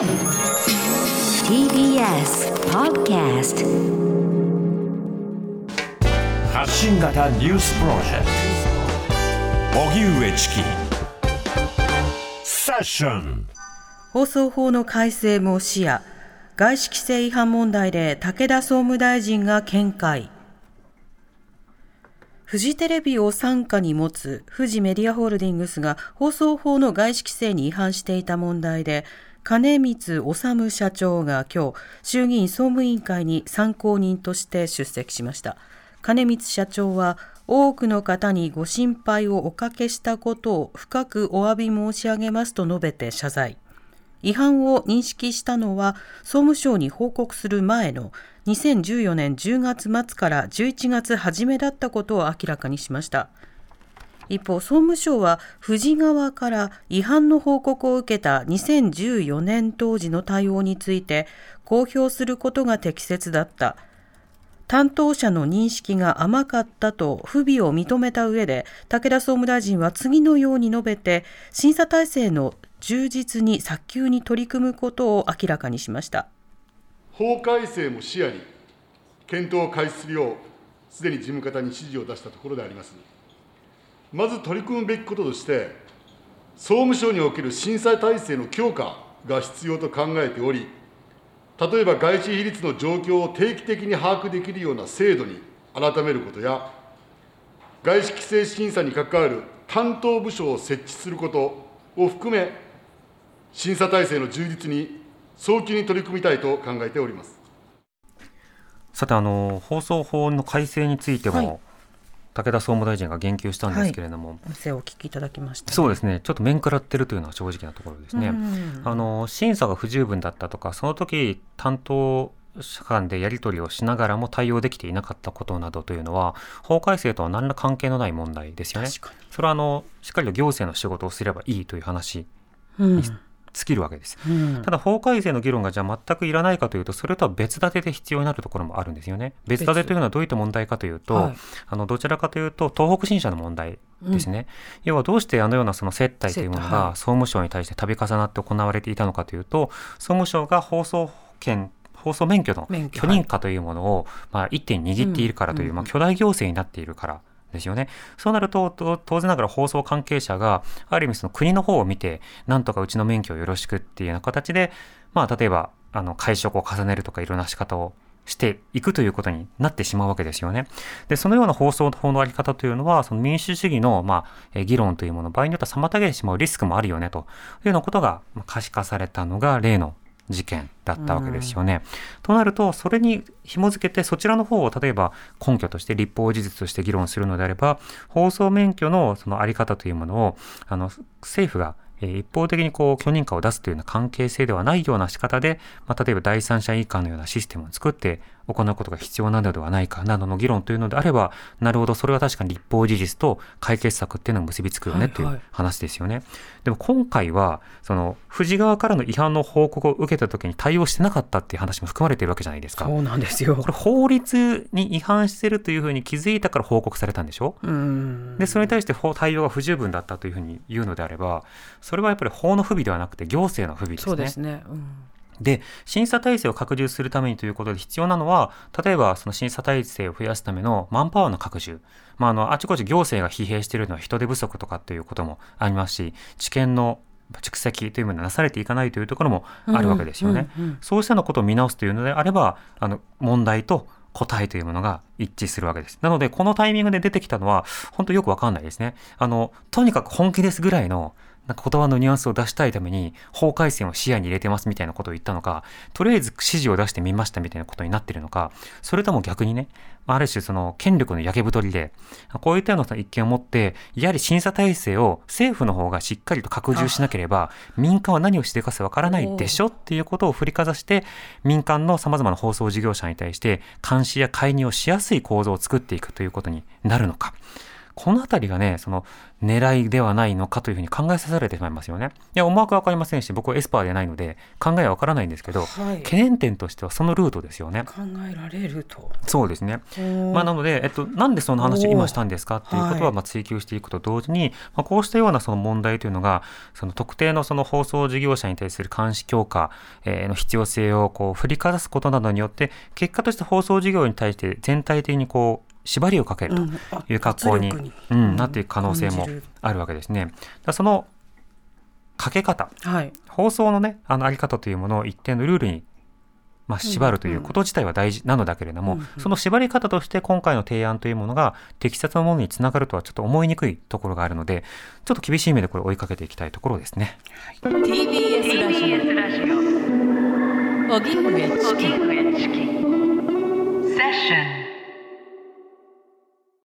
TBS Podcast 発信型ニュースプロジェクト。荻上チキセッション放送法の改正も視野。外資規制違反問題で武田総務大臣が見解。フジテレビを傘下に持つフジメディアホールディングスが放送法の外資規制に違反していた問題で金光治社長が今日衆議院総務委員会に参考人として出席しました。金光社長は多くの方にご心配をおかけしたことを深くお詫び申し上げますと述べて謝罪。違反を認識したのは総務省に報告する前の2014年10月末から11月初めだったことを明らかにしました。一方総務省は富士側から違反の報告を受けた2014年当時の対応について公表することが適切だった。担当者の認識が甘かったと不備を認めた上で武田総務大臣は次のように述べて審査体制の充実に早急に取り組むことを明らかにしました。法改正も視野に検討を開始するようすでに事務方に指示を出したところであります。まず取り組むべきこととして総務省における審査体制の強化が必要と考えており例えば外資比率の状況を定期的に把握できるような制度に改めることや、外資規制審査に関わる担当部署を設置することを含め、審査体制の充実に早急に取り組みたいと考えております。さてあの、放送法の改正についても、はい武田総務大臣が言及したんですけれども、はい、お聞きいただきました、ね、そうですね。ちょっと面食らってるというのは正直なところですね、あの審査が不十分だったとかその時担当者間でやり取りをしながらも対応できていなかったことなどというのは法改正とは何ら関係のない問題ですよね。それはあのしっかりと行政の仕事をすればいいという話に尽きるわけです、うん、ただ法改正の議論がじゃあ全くいらないかというとそれとは別立てで必要になるところもあるんですよね。別立てというのはどういった問題かというと、はい、あのどちらかというと東北新社の問題ですね、うん、要はどうしてあのようなその接待というものが総務省に対して度重なって行われていたのかというと総務省が放送権放送免許の許。認可というものを、まあ、一手に握っているからという、まあ、巨大行政になっているからですよね。そうなると、当然ながら放送関係者が、ある意味その国の方を見て、なんとかうちの免許をよろしくっていうような形で、まあ、例えば、あの、会食を重ねるとかいろんな仕方をしていくということになってしまうわけですよね。で、そのような放送法のあり方というのは、その民主主義の、まあ、議論というもの、場合によっては妨げてしまうリスクもあるよね、というようなことが可視化されたのが例の事件だったわけですよね。となるとそれに紐付けてそちらの方を例えば根拠として立法事実として議論するのであれば放送免許のその在り方というものをあの政府が一方的にこう許認可を出すというような関係性ではないような仕方で、まあ、例えば第三者委員会のようなシステムを作って行うことが必要なのではないかなどの議論というのであれば、なるほど、それは確かに立法事実と解決策っていうのが結びつくよねという話ですよね。はいはい、でも今回は、その、富士側からの違反の報告を受けたときに対応してなかったっていう話も含まれているわけじゃないですか。そうなんですよ。これ法律に違反してるというふうに気づいたから報告されたんでしょ？で、それに対して対応が不十分だったというふうに言うのであれば、それはやっぱり法の不備ではなくて行政の不備ですね。そうですね。うんで、審査体制を拡充するためにということで必要なのは、例えばその審査体制を増やすためのマンパワーの拡充。まあ、あの、あちこち行政が疲弊しているのは人手不足とかっていうこともありますし、知見の蓄積というものがなされていかないというところもあるわけですよね。うんうんうん、そうしたのことを見直すというのであれば、あの、問題と答えというものが一致するわけです。なので、このタイミングで出てきたのは、本当よくわかんないですね。あの、とにかく本気ですぐらいの、なんか言葉のニュアンスを出したいために法改正を視野に入れてますみたいなことを言ったのか、とりあえず指示を出してみましたみたいなことになってるのか、それとも逆にね、ある種その権力の焼け太りで、こういったような一見を持って、やはり審査体制を政府の方がしっかりと拡充しなければ、民間は何をしていかせわからないでしょっていうことを振りかざして、民間の様々な放送事業者に対して監視や介入をしやすい構造を作っていくということになるのか。このあたりがね、その狙いではないのかというふうに考えさせられてしまいますよね。いや、思惑はわかりませんし、僕はエスパーでないので、考えはわからないんですけど、はい懸念点としてはそのルートですよね。考えられると。そうですね。まあ、なので、えっと、なんでその話を今したんですかっていうことはまあ追求していくと同時に、まあ、こうしたようなその問題というのがその特定のその放送事業者に対する監視強化えーの必要性をこう振りかざすことなどによって結果として放送事業に対して全体的にこう縛りをかけるという格好に,、うんなっていく可能性もあるわけですね。そのかけ方。はい。放送のねあのあり方というものを一定のルールに、まあ、縛るということ自体は大事なのだけれども、うんうん。その縛り方として今回の提案というものが適切なものにつながるとはちょっと思いにくいところがあるのでちょっと厳しい目でこれ追いかけていきたいところですね。TBS ラジ TBS ラジオセッション